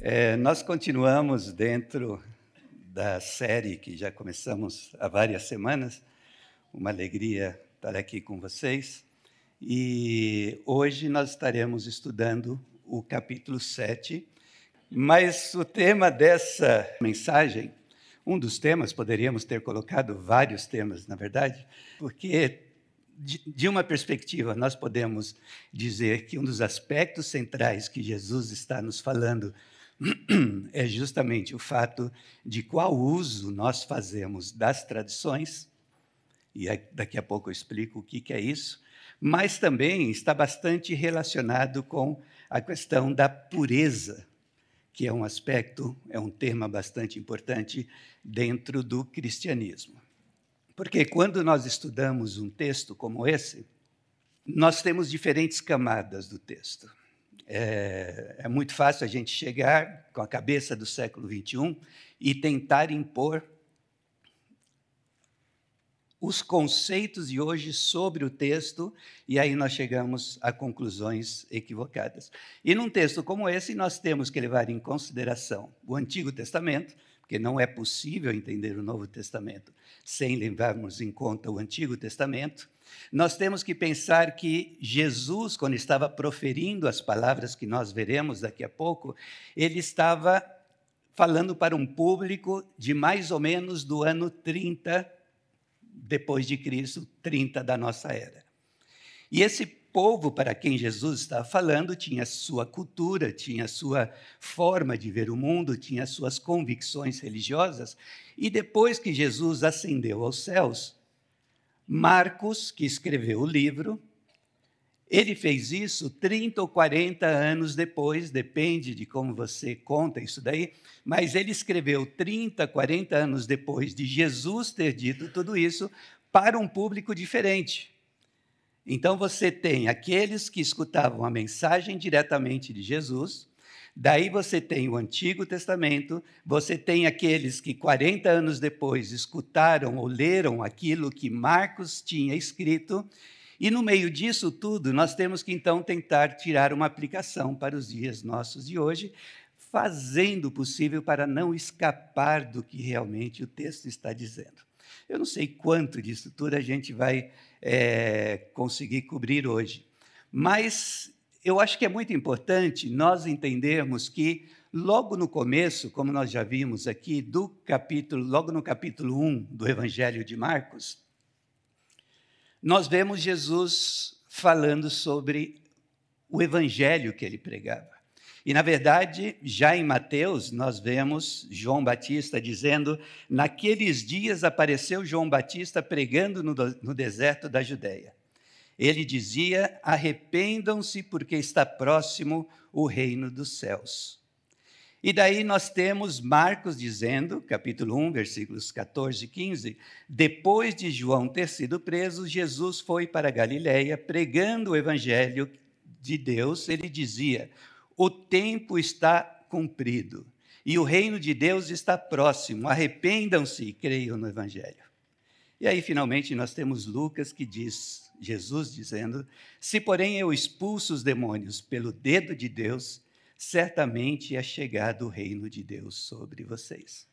É, nós continuamos dentro da série que já começamos há várias semanas. Uma alegria estar aqui com vocês. E hoje nós estaremos estudando o capítulo 7. Mas o tema dessa mensagem, um dos temas, poderíamos ter colocado vários temas, na verdade, porque de uma perspectiva, nós podemos dizer que um dos aspectos centrais que Jesus está nos falando é justamente o fato de qual uso nós fazemos das tradições, e daqui a pouco eu explico o que é isso, mas também está bastante relacionado com a questão da pureza, que é um aspecto, é um tema bastante importante dentro do cristianismo. Porque quando nós estudamos um texto como esse, nós temos diferentes camadas do texto. É, é, muito fácil a gente chegar com a cabeça do século XXI e tentar impor os conceitos de hoje sobre o texto, e aí nós chegamos a conclusões equivocadas. E num texto como esse, nós temos que levar em consideração o Antigo Testamento, porque não é possível entender o Novo Testamento sem levarmos em conta o Antigo Testamento. Nós temos que pensar que Jesus, quando estava proferindo as palavras que nós veremos daqui a pouco, ele estava falando para um público de mais ou menos do ano 30 depois de Cristo, 30 da nossa era. E esse povo para quem Jesus estava falando tinha sua cultura, tinha sua forma de ver o mundo, tinha suas convicções religiosas. E depois que Jesus ascendeu aos céus, Marcos, que escreveu o livro, ele fez isso 30 ou 40 anos depois, depende de como você conta isso daí, mas ele escreveu 30, 40 anos depois de Jesus ter dito tudo isso para um público diferente. Então você tem aqueles que escutavam a mensagem diretamente de Jesus, daí você tem o Antigo Testamento, você tem aqueles que 40 anos depois escutaram ou leram aquilo que Marcos tinha escrito, e no meio disso tudo, nós temos que então tentar tirar uma aplicação para os dias nossos de hoje, fazendo o possível para não escapar do que realmente o texto está dizendo. Eu não sei quanto disso tudo a gente vai é, conseguir cobrir hoje. Mas eu acho que é muito importante nós entendermos que, logo no começo, como nós já vimos aqui, do capítulo, logo no capítulo 1 do Evangelho de Marcos, nós vemos Jesus falando sobre o evangelho que ele pregava. E, na verdade, já em Mateus, nós vemos João Batista dizendo: Naqueles dias apareceu João Batista pregando no, no deserto da Judéia. Ele dizia: Arrependam-se, porque está próximo o reino dos céus. E daí nós temos Marcos dizendo, capítulo 1, versículos 14 e 15: Depois de João ter sido preso, Jesus foi para Galiléia pregando o evangelho de Deus. Ele dizia: o tempo está cumprido e o reino de Deus está próximo. Arrependam-se e creiam no Evangelho. E aí, finalmente, nós temos Lucas que diz, Jesus dizendo: Se, porém, eu expulso os demônios pelo dedo de Deus, certamente é chegado o reino de Deus sobre vocês.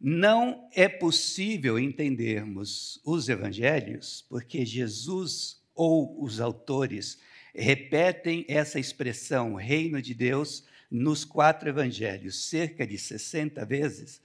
Não é possível entendermos os evangelhos porque Jesus ou os autores repetem essa expressão, reino de Deus, nos quatro evangelhos, cerca de 60 vezes,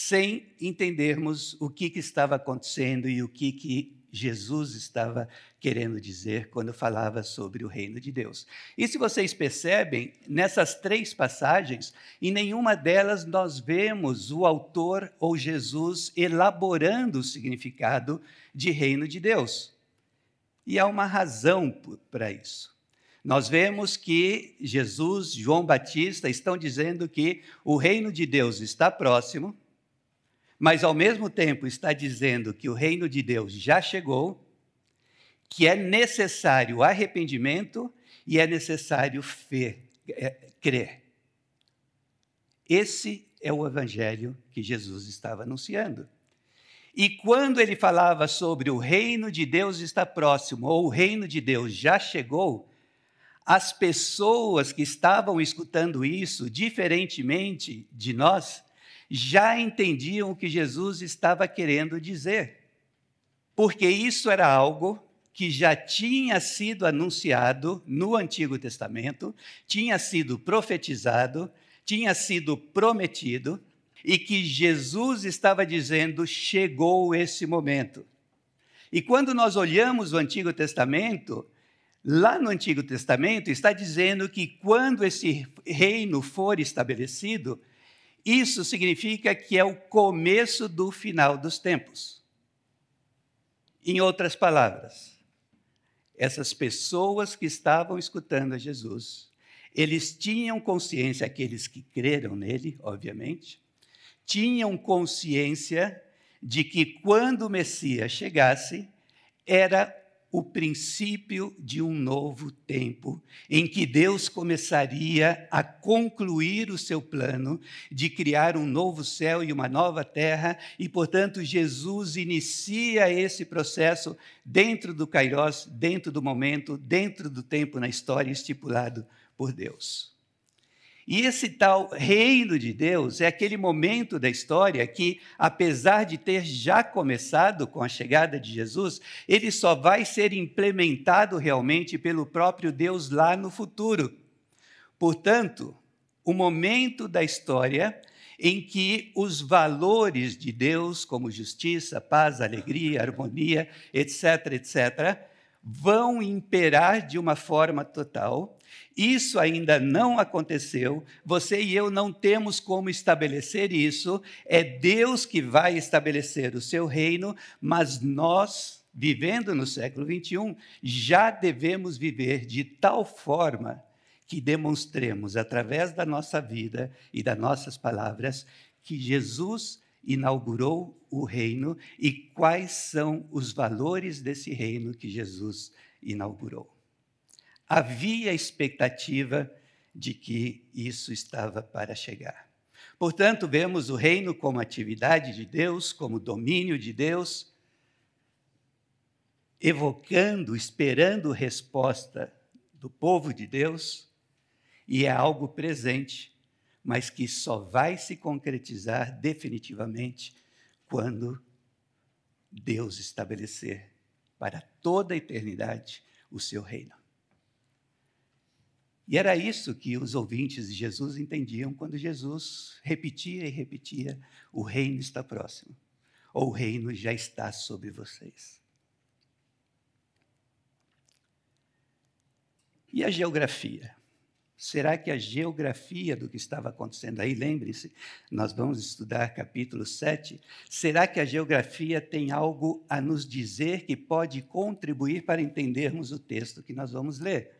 sem entendermos o que, que estava acontecendo e o que, que Jesus estava querendo dizer quando falava sobre o reino de Deus. E se vocês percebem, nessas três passagens, em nenhuma delas nós vemos o autor ou Jesus elaborando o significado de reino de Deus. E há uma razão para isso. Nós vemos que Jesus, João Batista estão dizendo que o reino de Deus está próximo, mas ao mesmo tempo está dizendo que o reino de Deus já chegou, que é necessário arrependimento e é necessário fé, é, crer. Esse é o evangelho que Jesus estava anunciando. E quando ele falava sobre o reino de Deus está próximo, ou o reino de Deus já chegou, as pessoas que estavam escutando isso, diferentemente de nós, já entendiam o que Jesus estava querendo dizer. Porque isso era algo que já tinha sido anunciado no Antigo Testamento, tinha sido profetizado, tinha sido prometido, e que Jesus estava dizendo: chegou esse momento. E quando nós olhamos o Antigo Testamento, Lá no Antigo Testamento está dizendo que quando esse reino for estabelecido, isso significa que é o começo do final dos tempos. Em outras palavras, essas pessoas que estavam escutando a Jesus, eles tinham consciência, aqueles que creram nele, obviamente, tinham consciência de que quando o Messias chegasse, era o princípio de um novo tempo, em que Deus começaria a concluir o seu plano de criar um novo céu e uma nova terra, e, portanto, Jesus inicia esse processo dentro do Kairos, dentro do momento, dentro do tempo na história estipulado por Deus. E esse tal reino de Deus é aquele momento da história que, apesar de ter já começado com a chegada de Jesus, ele só vai ser implementado realmente pelo próprio Deus lá no futuro. Portanto, o momento da história em que os valores de Deus, como justiça, paz, alegria, harmonia, etc., etc., vão imperar de uma forma total isso ainda não aconteceu, você e eu não temos como estabelecer isso, é Deus que vai estabelecer o seu reino, mas nós, vivendo no século 21, já devemos viver de tal forma que demonstremos, através da nossa vida e das nossas palavras, que Jesus inaugurou o reino e quais são os valores desse reino que Jesus inaugurou havia expectativa de que isso estava para chegar. Portanto, vemos o reino como atividade de Deus, como domínio de Deus, evocando, esperando resposta do povo de Deus, e é algo presente, mas que só vai se concretizar definitivamente quando Deus estabelecer para toda a eternidade o seu reino. E era isso que os ouvintes de Jesus entendiam quando Jesus repetia e repetia: o reino está próximo, ou o reino já está sobre vocês. E a geografia? Será que a geografia do que estava acontecendo aí, lembre-se, nós vamos estudar capítulo 7, será que a geografia tem algo a nos dizer que pode contribuir para entendermos o texto que nós vamos ler?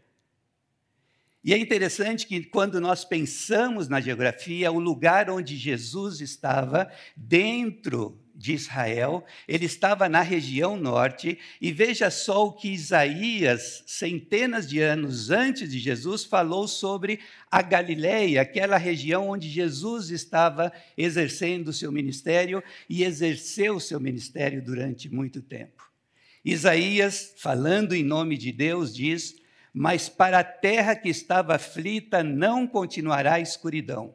E é interessante que, quando nós pensamos na geografia, o lugar onde Jesus estava, dentro de Israel, ele estava na região norte, e veja só o que Isaías, centenas de anos antes de Jesus, falou sobre a Galileia, aquela região onde Jesus estava exercendo o seu ministério e exerceu o seu ministério durante muito tempo. Isaías, falando em nome de Deus, diz mas para a terra que estava aflita não continuará a escuridão.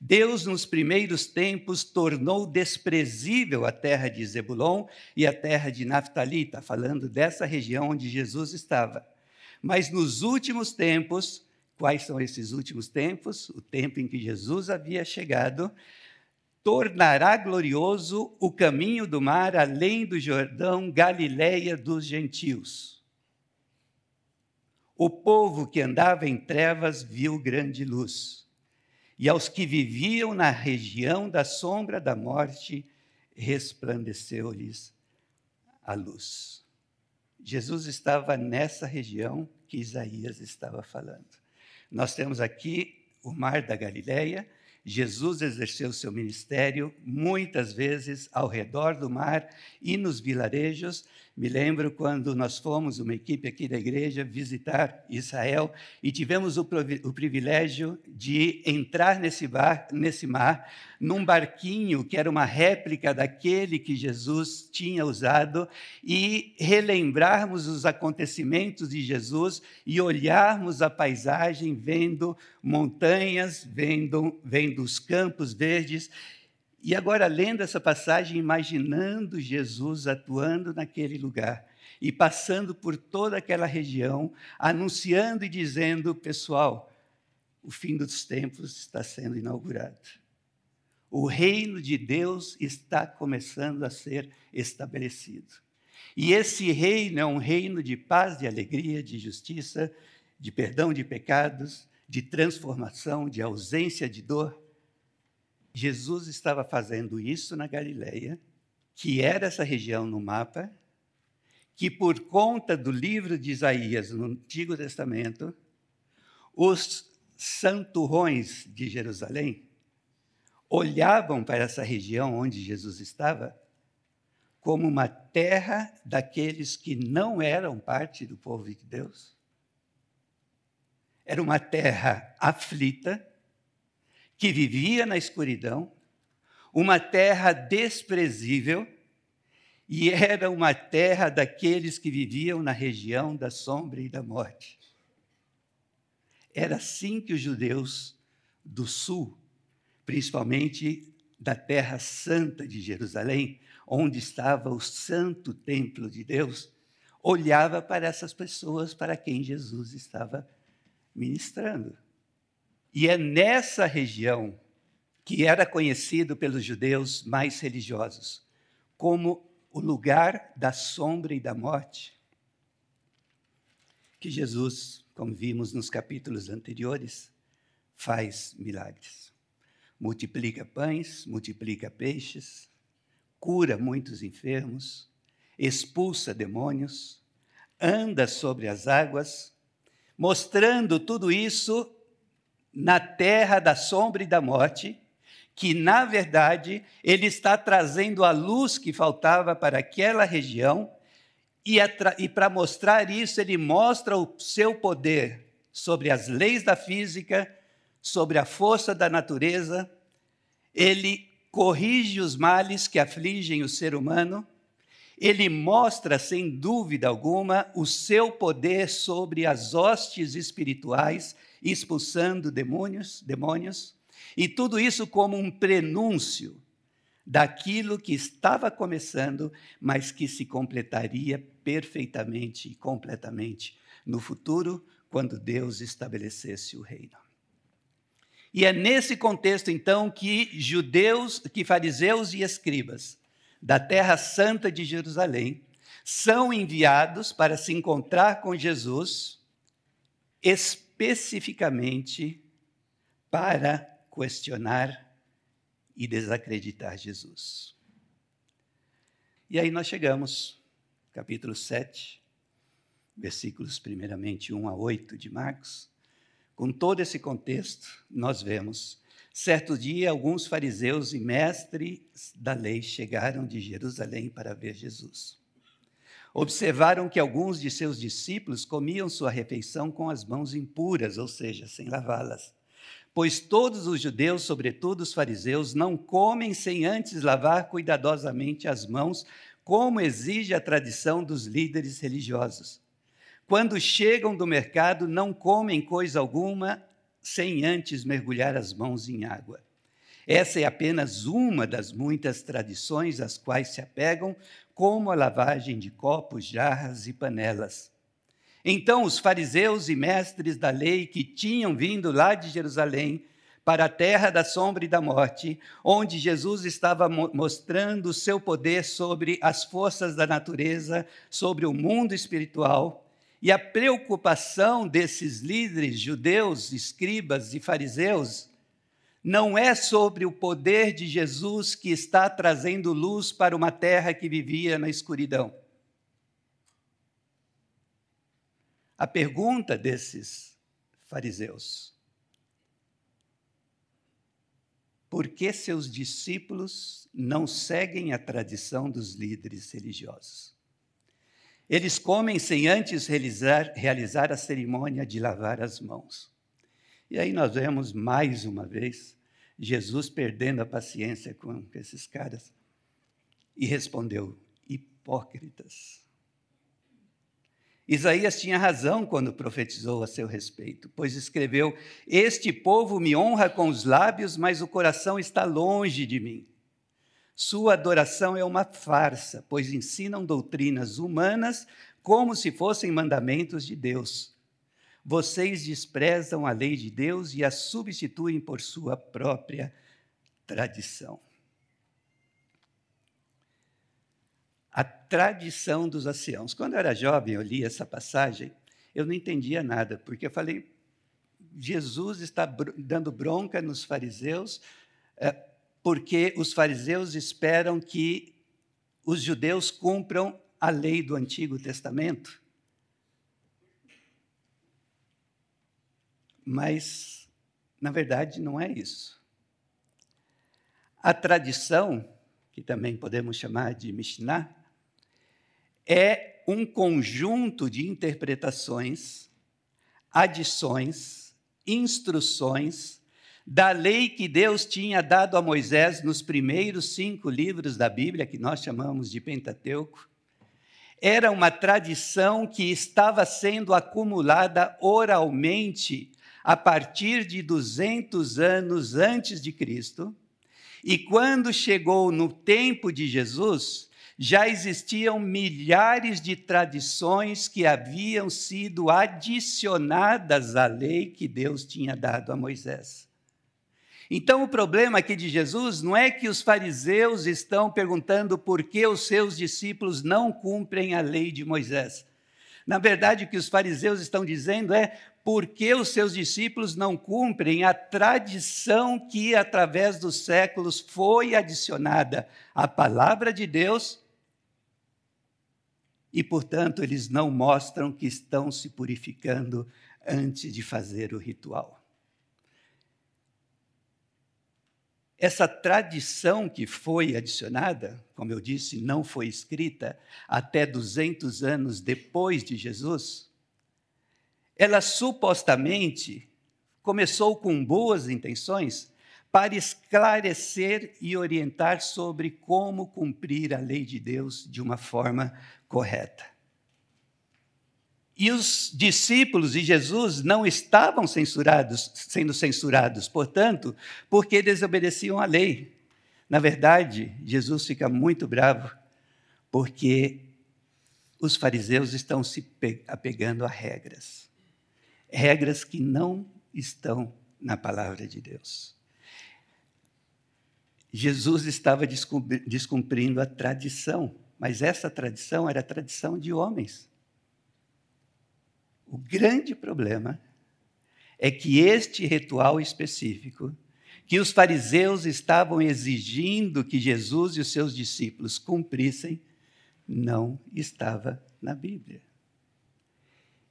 Deus, nos primeiros tempos, tornou desprezível a terra de Zebulon e a terra de Naftali, está falando dessa região onde Jesus estava. Mas nos últimos tempos, quais são esses últimos tempos? O tempo em que Jesus havia chegado, tornará glorioso o caminho do mar além do Jordão, Galileia dos gentios. O povo que andava em trevas viu grande luz, e aos que viviam na região da sombra da morte, resplandeceu-lhes a luz. Jesus estava nessa região que Isaías estava falando. Nós temos aqui o mar da Galileia, Jesus exerceu seu ministério muitas vezes ao redor do mar e nos vilarejos, Me lembro quando nós fomos, uma equipe aqui da igreja, visitar Israel e tivemos o, o privilégio de entrar nesse, bar, nesse mar, num barquinho que era uma réplica daquele que Jesus tinha usado, e relembrarmos os acontecimentos de Jesus e olharmos a paisagem, vendo montanhas, vendo, vendo os campos verdes e agora, lendo essa passagem, imaginando Jesus atuando naquele lugar e passando por toda aquela região, anunciando e dizendo: pessoal, o fim dos tempos está sendo inaugurado. O reino de Deus está começando a ser estabelecido. E esse reino é um reino de paz, de alegria, de justiça, de perdão de pecados, de transformação, de ausência de dor. Jesus estava fazendo isso na Galileia, que era essa região no mapa, que por conta do livro de Isaías no Antigo Testamento, os santurrões de Jerusalém olhavam para essa região onde Jesus estava como uma terra daqueles que não eram parte do povo de Deus. Era uma terra aflita, que vivia na escuridão, uma terra desprezível, e era uma terra daqueles que viviam na região da sombra e da morte. Era assim que os judeus do sul, principalmente da terra santa de Jerusalém, onde estava o santo templo de Deus, olhava para essas pessoas para quem Jesus estava ministrando. E é nessa região que era conhecido pelos judeus mais religiosos como o lugar da sombra e da morte, que Jesus, como vimos nos capítulos anteriores, faz milagres. Multiplica pães, multiplica peixes, cura muitos enfermos, expulsa demônios, anda sobre as águas, mostrando tudo isso na terra da sombra e da morte, que, na verdade, ele está trazendo a luz que faltava para aquela região, e, e para mostrar isso, ele mostra o seu poder sobre as leis da física, sobre a força da natureza, ele corrige os males que afligem o ser humano, ele mostra, sem dúvida alguma, o seu poder sobre as hostes espirituais expulsando demônios, demônios, e tudo isso como um prenúncio daquilo que estava começando, mas que se completaria perfeitamente e completamente no futuro, quando Deus estabelecesse o reino. E é nesse contexto, então, que judeus, que fariseus e escribas da terra santa de Jerusalém são enviados para se encontrar com Jesus, especificamente para questionar e desacreditar Jesus. E aí nós chegamos, capítulo 7, versículos primeiramente 1 a 8 de Marcos. Com todo esse contexto, nós vemos, certo dia, alguns fariseus e mestres da lei chegaram de Jerusalém para ver Jesus observaram que alguns de seus discípulos comiam sua refeição com as mãos impuras, ou seja, sem lavá-las. Pois todos os judeus, sobretudo os fariseus, não comem sem antes lavar cuidadosamente as mãos, como exige a tradição dos líderes religiosos. Quando chegam do mercado, não comem coisa alguma sem antes mergulhar as mãos em água. Essa é apenas uma das muitas tradições às quais se apegam, como a lavagem de copos, jarras e panelas. Então os fariseus e mestres da lei que tinham vindo lá de Jerusalém para a terra da sombra e da morte, onde Jesus estava mostrando o seu poder sobre as forças da natureza, sobre o mundo espiritual, e a preocupação desses líderes judeus, escribas e fariseus não é sobre o poder de Jesus que está trazendo luz para uma terra que vivia na escuridão. A pergunta desses fariseus: por que seus discípulos não seguem a tradição dos líderes religiosos? Eles comem sem antes realizar, realizar a cerimônia de lavar as mãos. E aí nós vemos mais uma vez Jesus perdendo a paciência com esses caras e respondeu: hipócritas. Isaías tinha razão quando profetizou a seu respeito, pois escreveu: Este povo me honra com os lábios, mas o coração está longe de mim. Sua adoração é uma farsa, pois ensinam doutrinas humanas como se fossem mandamentos de Deus. Vocês desprezam a lei de Deus e a substituem por sua própria tradição. A tradição dos anciãos. Quando eu era jovem, eu li essa passagem, eu não entendia nada, porque eu falei, Jesus está dando bronca nos fariseus, é, porque os fariseus esperam que os judeus cumpram a lei do Antigo Testamento. Mas, na verdade, não é isso. A tradição, que também podemos chamar de Mishnah, é um conjunto de interpretações, adições, instruções da lei que Deus tinha dado a Moisés nos primeiros cinco livros da Bíblia, que nós chamamos de Pentateuco. Era uma tradição que estava sendo acumulada oralmente a partir de 200 anos antes de Cristo, e quando chegou no tempo de Jesus, já existiam milhares de tradições que haviam sido adicionadas à lei que Deus tinha dado a Moisés. Então, o problema aqui de Jesus não é que os fariseus estão perguntando por que os seus discípulos não cumprem a lei de Moisés. Na verdade, o que os fariseus estão dizendo é porque os seus discípulos não cumprem a tradição que, através dos séculos, foi adicionada à palavra de Deus e, portanto, eles não mostram que estão se purificando antes de fazer o ritual. Essa tradição que foi adicionada, como eu disse, não foi escrita até 200 anos depois de Jesus, ela supostamente começou com boas intenções para esclarecer e orientar sobre como cumprir a lei de Deus de uma forma correta. E os discípulos de Jesus não estavam censurados, sendo censurados, portanto, porque desobedeciam a lei. Na verdade, Jesus fica muito bravo porque os fariseus estão se apegando a regras regras que não estão na palavra de Deus. Jesus estava descumprindo a tradição, mas essa tradição era a tradição de homens. O grande problema é que este ritual específico, que os fariseus estavam exigindo que Jesus e os seus discípulos cumprissem, não estava na Bíblia.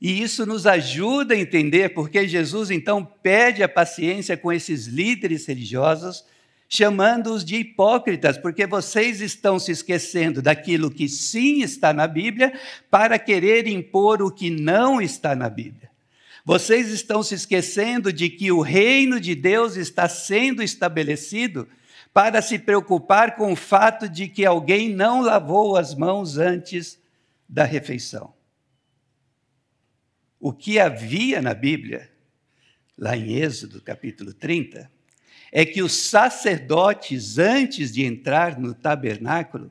E isso nos ajuda a entender porque Jesus então pede a paciência com esses líderes religiosos, chamando-os de hipócritas, porque vocês estão se esquecendo daquilo que sim está na Bíblia para querer impor o que não está na Bíblia. Vocês estão se esquecendo de que o reino de Deus está sendo estabelecido para se preocupar com o fato de que alguém não lavou as mãos antes da refeição. O que havia na Bíblia, lá em Êxodo capítulo 30, é que os sacerdotes, antes de entrar no tabernáculo,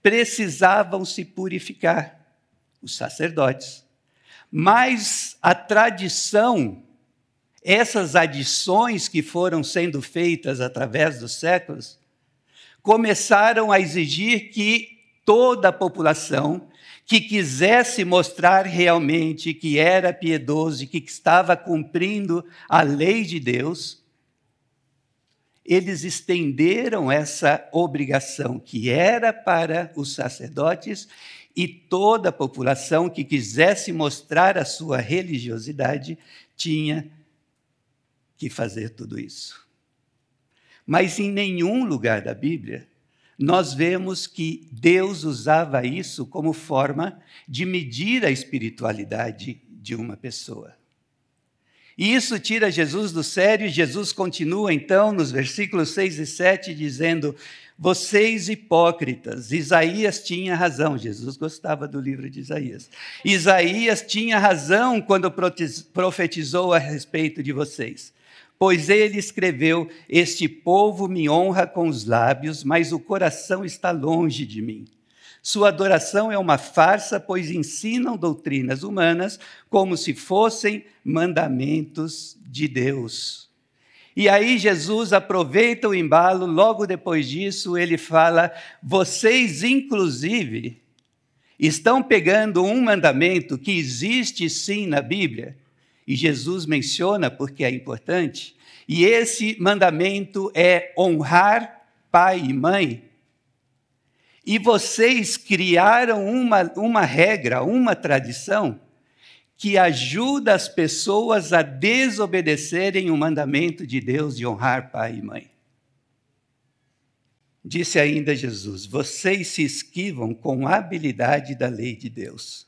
precisavam se purificar, os sacerdotes. Mas a tradição, essas adições que foram sendo feitas através dos séculos, começaram a exigir que toda a população que quisesse mostrar realmente que era piedoso e que estava cumprindo a lei de Deus, eles estenderam essa obrigação que era para os sacerdotes e toda a população que quisesse mostrar a sua religiosidade tinha que fazer tudo isso. Mas em nenhum lugar da Bíblia nós vemos que Deus usava isso como forma de medir a espiritualidade de uma pessoa. E isso tira Jesus do sério, e Jesus continua então nos versículos 6 e 7 dizendo: Vocês hipócritas, Isaías tinha razão, Jesus gostava do livro de Isaías. Isaías tinha razão quando profetizou a respeito de vocês. Pois ele escreveu: Este povo me honra com os lábios, mas o coração está longe de mim. Sua adoração é uma farsa, pois ensinam doutrinas humanas como se fossem mandamentos de Deus. E aí Jesus aproveita o embalo, logo depois disso ele fala: vocês, inclusive, estão pegando um mandamento que existe sim na Bíblia, e Jesus menciona porque é importante, e esse mandamento é honrar pai e mãe e vocês criaram uma, uma regra, uma tradição, que ajuda as pessoas a desobedecerem o mandamento de Deus de honrar pai e mãe. Disse ainda Jesus: Vocês se esquivam com habilidade da lei de Deus,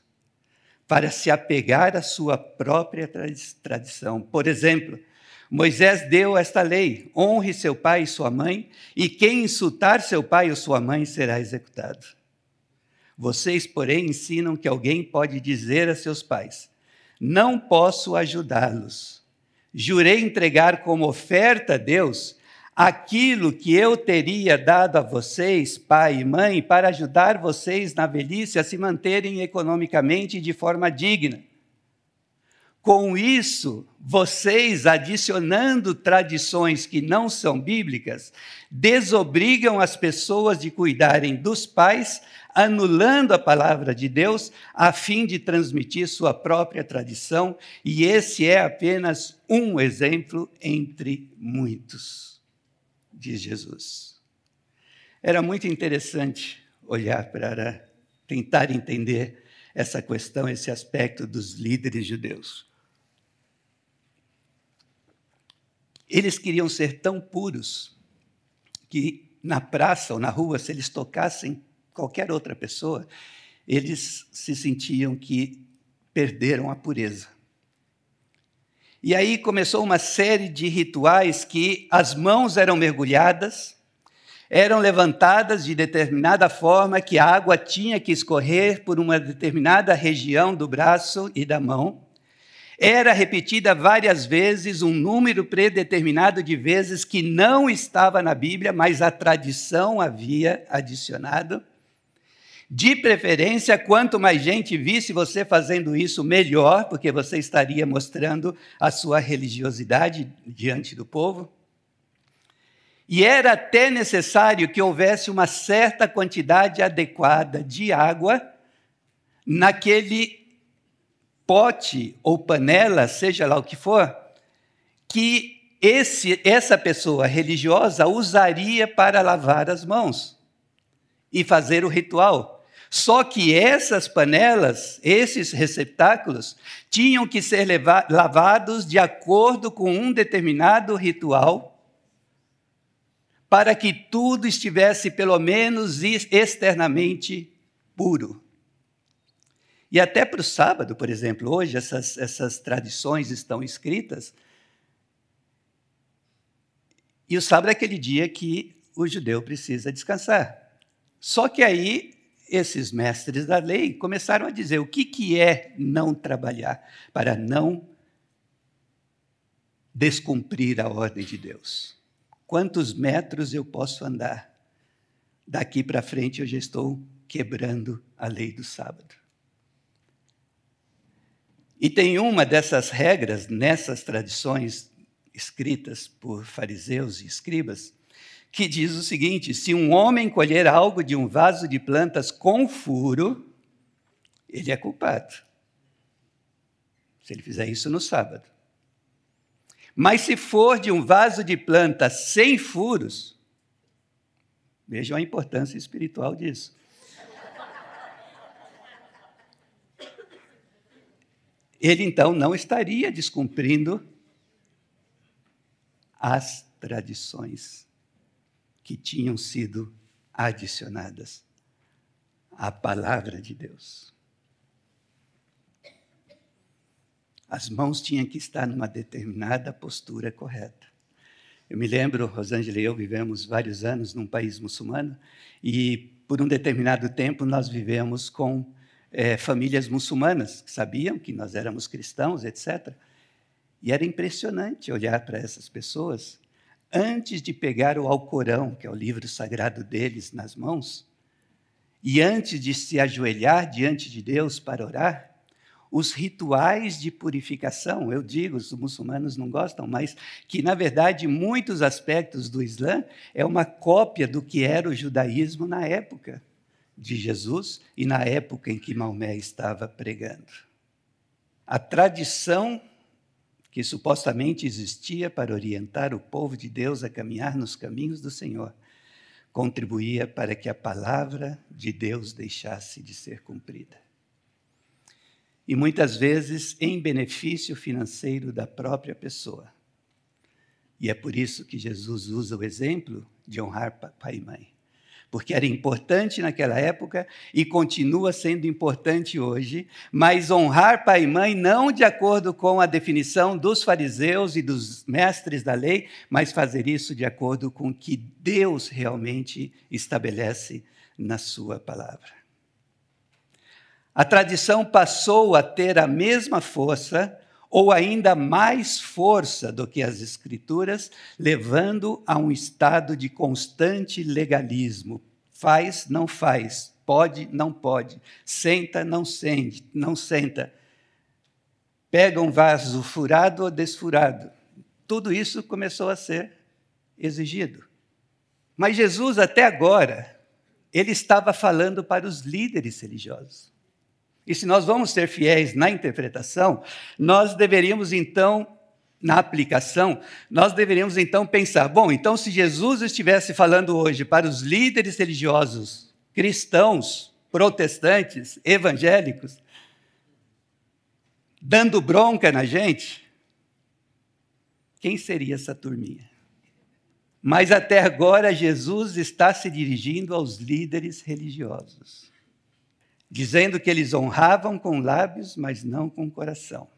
para se apegar à sua própria tradição. Por exemplo, Moisés deu esta lei: honre seu pai e sua mãe, e quem insultar seu pai ou sua mãe será executado. Vocês, porém, ensinam que alguém pode dizer a seus pais: Não posso ajudá-los. Jurei entregar como oferta a Deus aquilo que eu teria dado a vocês, pai e mãe, para ajudar vocês na velhice a se manterem economicamente de forma digna. Com isso, vocês, adicionando tradições que não são bíblicas, desobrigam as pessoas de cuidarem dos pais, anulando a palavra de Deus, a fim de transmitir sua própria tradição, e esse é apenas um exemplo entre muitos, diz Jesus. Era muito interessante olhar para tentar entender essa questão, esse aspecto dos líderes judeus. Eles queriam ser tão puros que na praça ou na rua, se eles tocassem qualquer outra pessoa, eles se sentiam que perderam a pureza. E aí começou uma série de rituais que as mãos eram mergulhadas, eram levantadas de determinada forma, que a água tinha que escorrer por uma determinada região do braço e da mão. Era repetida várias vezes, um número predeterminado de vezes que não estava na Bíblia, mas a tradição havia adicionado. De preferência, quanto mais gente visse você fazendo isso, melhor, porque você estaria mostrando a sua religiosidade diante do povo. E era até necessário que houvesse uma certa quantidade adequada de água naquele pote ou panela, seja lá o que for, que esse, essa pessoa religiosa usaria para lavar as mãos e fazer o ritual. Só que essas panelas, esses receptáculos, tinham que ser lavados de acordo com um determinado ritual, para que tudo estivesse, pelo menos externamente, puro. E até para o sábado, por exemplo, hoje essas, essas tradições estão escritas. E o sábado é aquele dia que o judeu precisa descansar. Só que aí esses mestres da lei começaram a dizer o que, que é não trabalhar para não descumprir a ordem de Deus. Quantos metros eu posso andar? Daqui para frente eu já estou quebrando a lei do sábado. E tem uma dessas regras nessas tradições escritas por fariseus e escribas, que diz o seguinte: se um homem colher algo de um vaso de plantas com furo, ele é culpado. Se ele fizer isso no sábado. Mas se for de um vaso de plantas sem furos, vejam a importância espiritual disso. ele então não estaria descumprindo as tradições que tinham sido adicionadas à palavra de Deus. As mãos tinham que estar numa determinada postura correta. Eu me lembro, Rosângela e eu vivemos vários anos num país muçulmano e, por um determinado tempo, nós vivemos com é, famílias muçulmanas que sabiam que nós éramos cristãos, etc. E era impressionante olhar para essas pessoas antes de pegar o Alcorão, que é o livro sagrado deles, nas mãos, e antes de se ajoelhar diante de Deus para orar, os rituais de purificação, eu digo, os muçulmanos não gostam, mas que, na verdade, muitos aspectos do Islã é uma cópia do que era o judaísmo na época de Jesus e na época em que Maomé estava pregando. A tradição que supostamente existia para orientar o povo de Deus a caminhar nos caminhos do Senhor contribuía para que a palavra de Deus deixasse de ser cumprida e muitas vezes em benefício financeiro da própria pessoa. E é por isso que Jesus usa o exemplo de honrar pai e mãe. Porque era importante naquela época e continua sendo importante hoje, mas honrar pai e mãe não de acordo com a definição dos fariseus e dos mestres da lei, mas fazer isso de acordo com o que Deus realmente estabelece na Sua palavra. A tradição passou a ter a mesma força ou ainda mais força do que as escrituras, levando a um estado de constante legalismo. Faz, não faz, pode, não pode, senta, não sente, não senta. Pega um vaso furado ou desfurado. Tudo isso começou a ser exigido. Mas Jesus até agora, ele estava falando para os líderes religiosos. E se nós vamos ser fiéis na interpretação, nós deveríamos então, na aplicação, nós deveríamos então pensar: bom, então se Jesus estivesse falando hoje para os líderes religiosos, cristãos, protestantes, evangélicos, dando bronca na gente, quem seria essa turminha? Mas até agora Jesus está se dirigindo aos líderes religiosos dizendo que eles honravam com lábios, mas não com coração.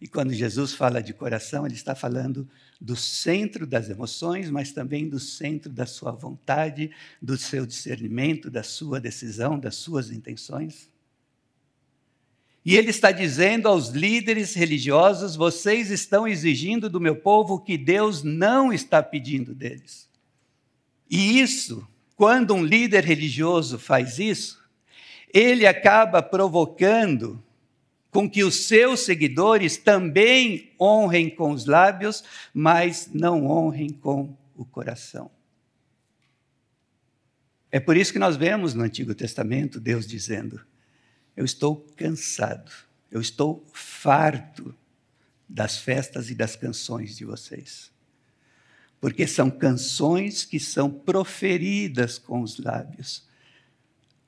E quando Jesus fala de coração, ele está falando do centro das emoções, mas também do centro da sua vontade, do seu discernimento, da sua decisão, das suas intenções. E ele está dizendo aos líderes religiosos: vocês estão exigindo do meu povo o que Deus não está pedindo deles. E isso, quando um líder religioso faz isso, ele acaba provocando com que os seus seguidores também honrem com os lábios, mas não honrem com o coração. É por isso que nós vemos no Antigo Testamento Deus dizendo: Eu estou cansado, eu estou farto das festas e das canções de vocês. Porque são canções que são proferidas com os lábios,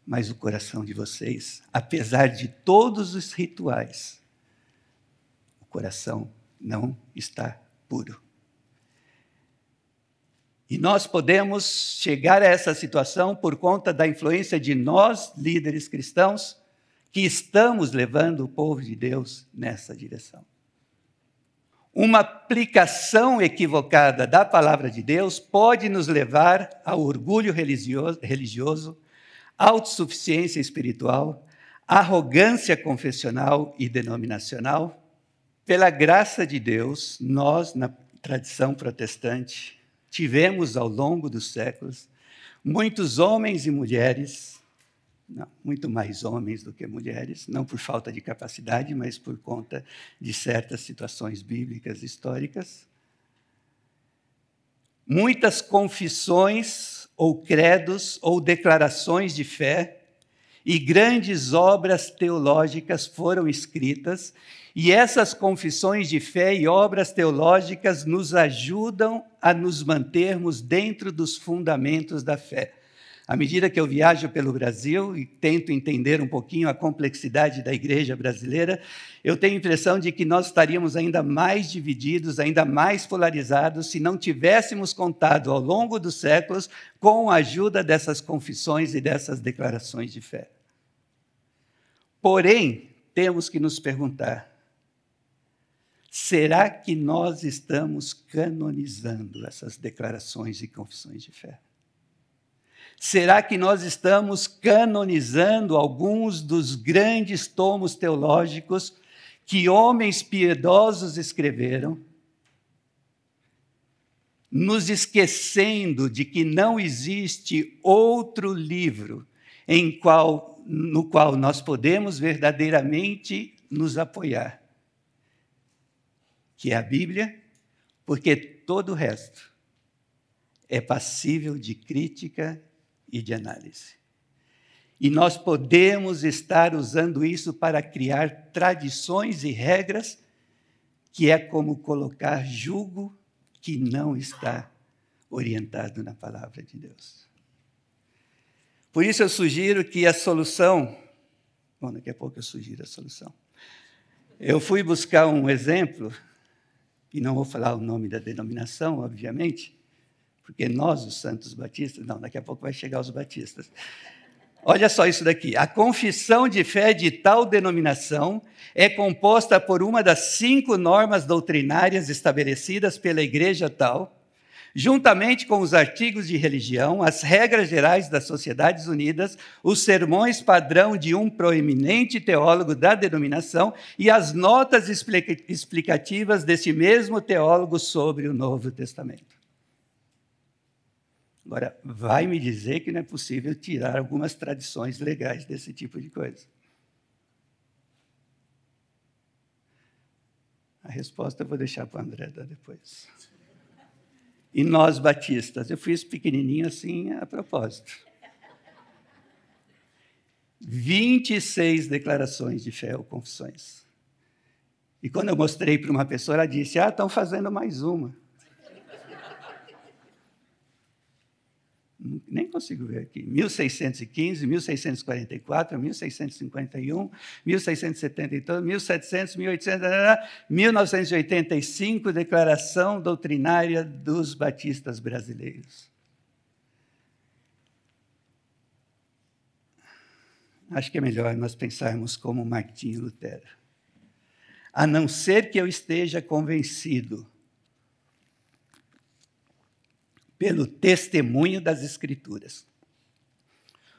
mas o coração de vocês, apesar de todos os rituais, o coração não está puro. E nós podemos chegar a essa situação por conta da influência de nós, líderes cristãos, que estamos levando o povo de Deus nessa direção. Uma aplicação equivocada da palavra de Deus pode nos levar ao orgulho religioso, autossuficiência espiritual, arrogância confessional e denominacional. Pela graça de Deus, nós, na tradição protestante, tivemos ao longo dos séculos muitos homens e mulheres, não, muito mais homens do que mulheres, não por falta de capacidade, mas por conta de certas situações bíblicas históricas. Muitas confissões ou credos ou declarações de fé, e grandes obras teológicas foram escritas, e essas confissões de fé e obras teológicas nos ajudam a nos mantermos dentro dos fundamentos da fé. À medida que eu viajo pelo Brasil e tento entender um pouquinho a complexidade da igreja brasileira, eu tenho a impressão de que nós estaríamos ainda mais divididos, ainda mais polarizados, se não tivéssemos contado ao longo dos séculos com a ajuda dessas confissões e dessas declarações de fé. Porém, temos que nos perguntar: será que nós estamos canonizando essas declarações e confissões de fé? Será que nós estamos canonizando alguns dos grandes tomos teológicos que homens piedosos escreveram, nos esquecendo de que não existe outro livro em qual, no qual nós podemos verdadeiramente nos apoiar, que é a Bíblia, porque todo o resto é passível de crítica e de análise. E nós podemos estar usando isso para criar tradições e regras, que é como colocar jugo que não está orientado na palavra de Deus. Por isso eu sugiro que a solução. Bom, daqui a pouco eu sugiro a solução. Eu fui buscar um exemplo, e não vou falar o nome da denominação, obviamente, porque nós, os santos batistas, não, daqui a pouco vai chegar os batistas. Olha só isso daqui. A confissão de fé de tal denominação é composta por uma das cinco normas doutrinárias estabelecidas pela igreja tal, juntamente com os artigos de religião, as regras gerais das Sociedades Unidas, os sermões padrão de um proeminente teólogo da denominação e as notas explicativas desse mesmo teólogo sobre o Novo Testamento. Agora, vai me dizer que não é possível tirar algumas tradições legais desse tipo de coisa. A resposta eu vou deixar para o André dar depois. E nós batistas, eu fiz pequenininho assim a propósito. 26 declarações de fé ou confissões. E quando eu mostrei para uma pessoa, ela disse: Ah, estão fazendo mais uma. Nem consigo ver aqui, 1615, 1644, 1651, 1670, 1700, 1800, 1985, Declaração Doutrinária dos Batistas Brasileiros. Acho que é melhor nós pensarmos como Martinho Lutero. A não ser que eu esteja convencido pelo testemunho das Escrituras,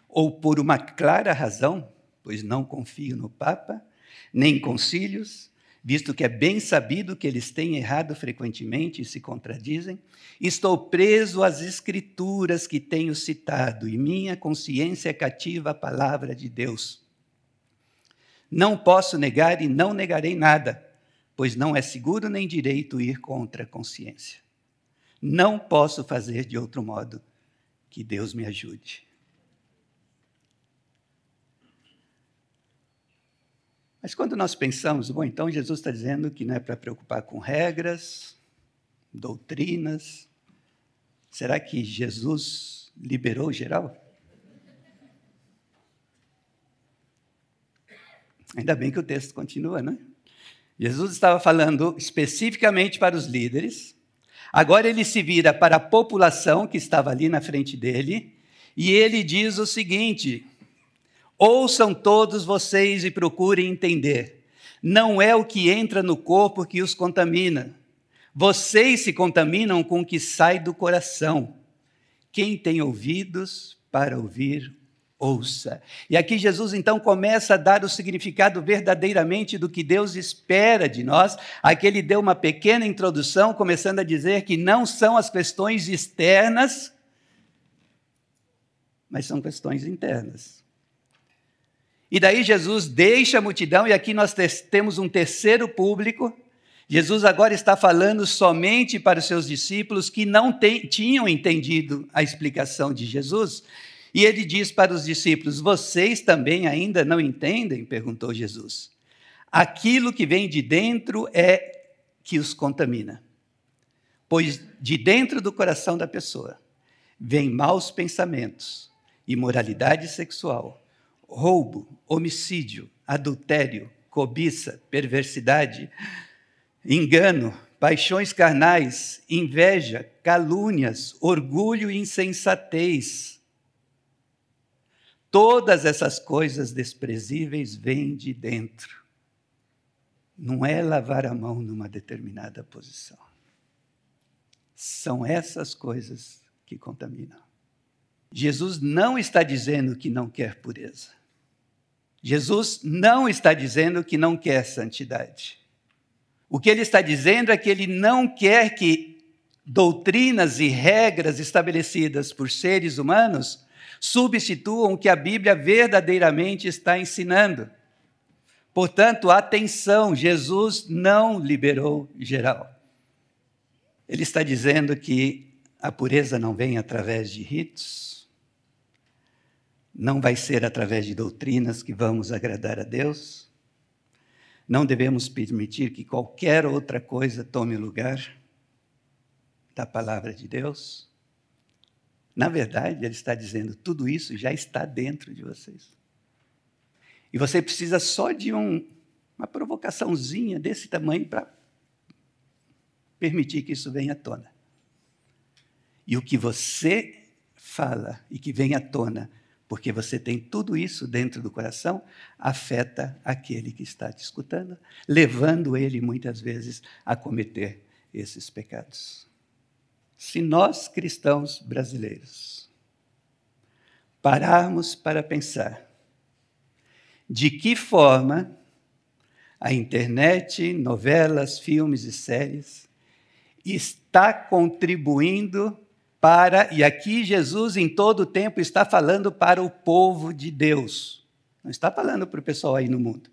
ou por uma clara razão, pois não confio no Papa, nem em concílios, visto que é bem sabido que eles têm errado frequentemente e se contradizem, estou preso às Escrituras que tenho citado, e minha consciência é cativa à palavra de Deus. Não posso negar e não negarei nada, pois não é seguro nem direito ir contra a consciência. Não posso fazer de outro modo. Que Deus me ajude. Mas quando nós pensamos, bom, então Jesus está dizendo que não é para preocupar com regras, doutrinas. Será que Jesus liberou geral? Ainda bem que o texto continua, né? Jesus estava falando especificamente para os líderes, Agora ele se vira para a população que estava ali na frente dele e ele diz o seguinte: Ouçam todos vocês e procurem entender. Não é o que entra no corpo que os contamina. Vocês se contaminam com o que sai do coração. Quem tem ouvidos para ouvir, ouça. E aqui Jesus então começa a dar o significado verdadeiramente do que Deus espera de nós. Aqui ele deu uma pequena introdução, começando a dizer que não são as questões externas, mas são questões internas. E daí Jesus deixa a multidão, e aqui nós temos um terceiro público. Jesus agora está falando somente para os seus discípulos que não tinham entendido a explicação de Jesus e ele diz para os discípulos: Vocês também ainda não entendem? perguntou Jesus. Aquilo que vem de dentro é que os contamina. Pois de dentro do coração da pessoa vêm maus pensamentos, imoralidade sexual, roubo, homicídio, adultério, cobiça, perversidade, engano, paixões carnais, inveja, calúnias, orgulho e insensatez. Todas essas coisas desprezíveis vêm de dentro. Não é lavar a mão numa determinada posição. São essas coisas que contaminam. Jesus não está dizendo que não quer pureza. Jesus não está dizendo que não quer santidade. O que ele está dizendo é que ele não quer que doutrinas e regras estabelecidas por seres humanos substituam o que a Bíblia verdadeiramente está ensinando. Portanto, atenção, Jesus não liberou geral. Ele está dizendo que a pureza não vem através de ritos, não vai ser através de doutrinas que vamos agradar a Deus. Não devemos permitir que qualquer outra coisa tome lugar da palavra de Deus. Na verdade, ele está dizendo: tudo isso já está dentro de vocês. E você precisa só de um, uma provocaçãozinha desse tamanho para permitir que isso venha à tona. E o que você fala e que vem à tona, porque você tem tudo isso dentro do coração, afeta aquele que está te escutando, levando ele muitas vezes a cometer esses pecados. Se nós cristãos brasileiros pararmos para pensar de que forma a internet, novelas, filmes e séries está contribuindo para, e aqui Jesus em todo o tempo está falando para o povo de Deus, não está falando para o pessoal aí no mundo.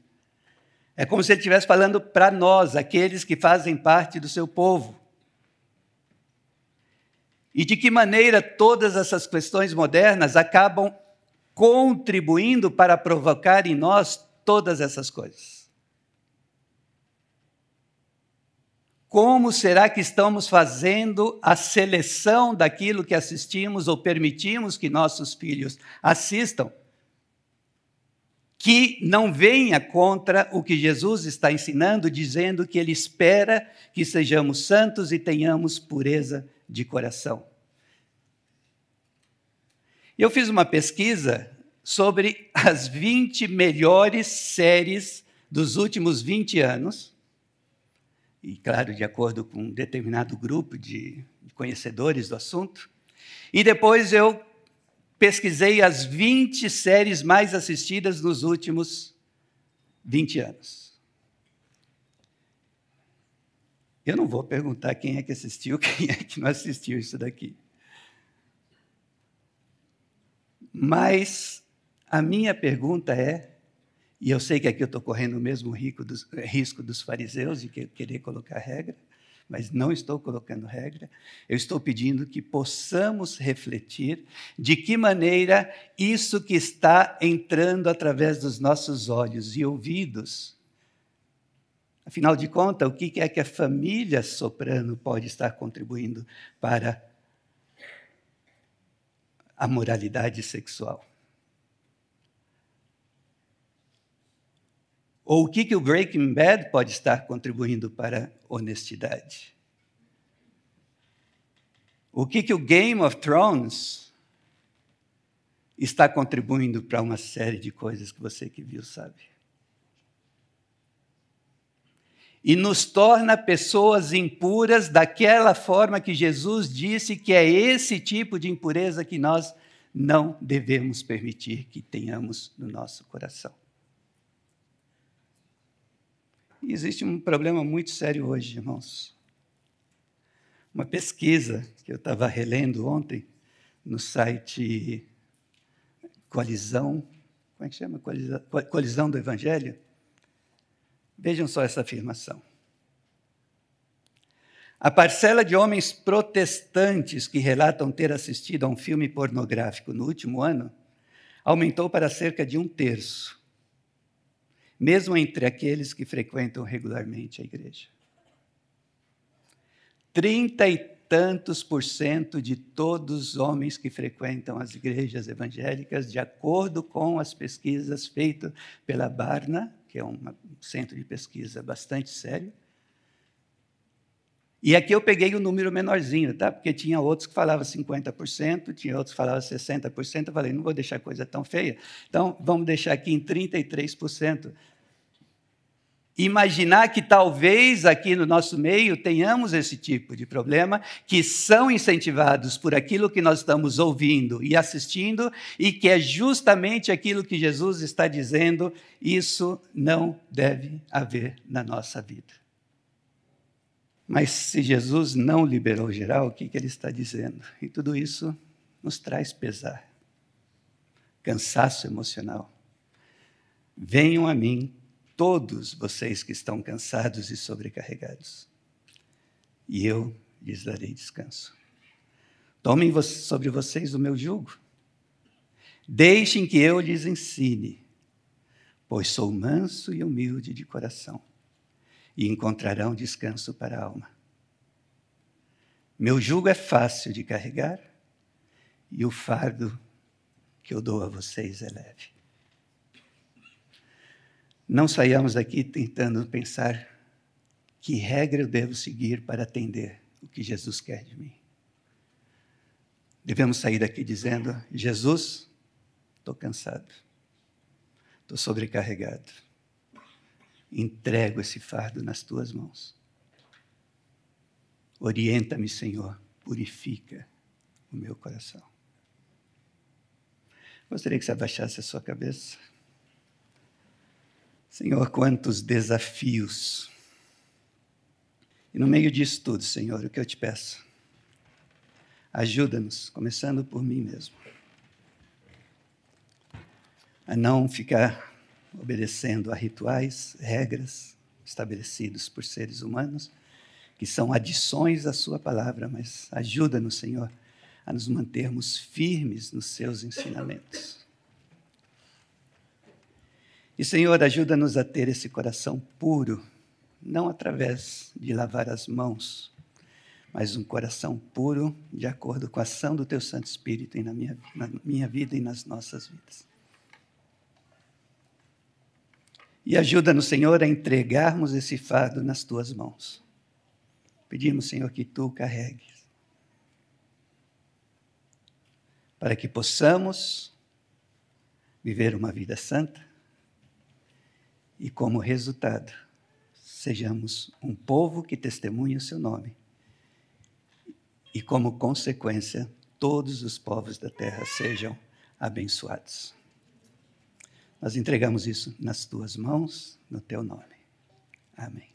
É como se ele estivesse falando para nós, aqueles que fazem parte do seu povo. E de que maneira todas essas questões modernas acabam contribuindo para provocar em nós todas essas coisas. Como será que estamos fazendo a seleção daquilo que assistimos ou permitimos que nossos filhos assistam? Que não venha contra o que Jesus está ensinando, dizendo que ele espera que sejamos santos e tenhamos pureza de coração. Eu fiz uma pesquisa sobre as 20 melhores séries dos últimos 20 anos, e claro, de acordo com um determinado grupo de conhecedores do assunto. E depois eu pesquisei as 20 séries mais assistidas nos últimos 20 anos. Eu não vou perguntar quem é que assistiu, quem é que não assistiu isso daqui. Mas a minha pergunta é, e eu sei que aqui eu estou correndo o mesmo dos, risco dos fariseus de querer colocar regra, mas não estou colocando regra, eu estou pedindo que possamos refletir de que maneira isso que está entrando através dos nossos olhos e ouvidos. Afinal de contas, o que é que a família soprano pode estar contribuindo para a moralidade sexual. Ou o que, que o Breaking Bad pode estar contribuindo para a honestidade? O que, que o Game of Thrones está contribuindo para uma série de coisas que você que viu sabe? E nos torna pessoas impuras daquela forma que Jesus disse que é esse tipo de impureza que nós não devemos permitir que tenhamos no nosso coração. E existe um problema muito sério hoje, irmãos. Uma pesquisa que eu estava relendo ontem no site Colisão, como é que chama? Colisão, do Evangelho Vejam só essa afirmação. A parcela de homens protestantes que relatam ter assistido a um filme pornográfico no último ano aumentou para cerca de um terço, mesmo entre aqueles que frequentam regularmente a igreja. 30 e tantos por cento de todos os homens que frequentam as igrejas evangélicas, de acordo com as pesquisas feitas pela Barna, que é um centro de pesquisa bastante sério. E aqui eu peguei o um número menorzinho, tá? Porque tinha outros que falavam 50%, tinha outros que falavam 60%. Eu falei, não vou deixar coisa tão feia. Então, vamos deixar aqui em 33% imaginar que talvez aqui no nosso meio tenhamos esse tipo de problema, que são incentivados por aquilo que nós estamos ouvindo e assistindo, e que é justamente aquilo que Jesus está dizendo: isso não deve haver na nossa vida. Mas se Jesus não liberou geral, o que, que ele está dizendo? E tudo isso nos traz pesar, cansaço emocional. Venham a mim todos vocês que estão cansados e sobrecarregados, e eu lhes darei descanso. Tomem sobre vocês o meu jugo. Deixem que eu lhes ensine, pois sou manso e humilde de coração, e encontrarão descanso para a alma. Meu jugo é fácil de carregar, e o fardo que eu dou a vocês é leve não saiamos daqui tentando pensar que regra eu devo seguir para atender o que Jesus quer de mim. Devemos sair daqui dizendo: Jesus, estou cansado, estou sobrecarregado, entrego esse fardo nas tuas mãos. Orienta-me, Senhor, purifica o meu coração. Gostaria que você abaixasse a sua cabeça. Senhor, quantos desafios. E no meio disso tudo, Senhor, o que eu te peço? Ajuda-nos, começando por mim mesmo, a não ficar obedecendo a rituais, regras estabelecidos por seres humanos, que são adições à Sua palavra, mas ajuda-nos, Senhor, a nos mantermos firmes nos Seus ensinamentos. E, Senhor, ajuda-nos a ter esse coração puro, não através de lavar as mãos, mas um coração puro de acordo com a ação do Teu Santo Espírito na minha, na minha vida e nas nossas vidas. E ajuda-nos, Senhor, a entregarmos esse fardo nas Tuas mãos. Pedimos, Senhor, que Tu carregues, para que possamos viver uma vida santa e, como resultado, sejamos um povo que testemunha o seu nome. E, como consequência, todos os povos da terra sejam abençoados. Nós entregamos isso nas tuas mãos, no teu nome. Amém.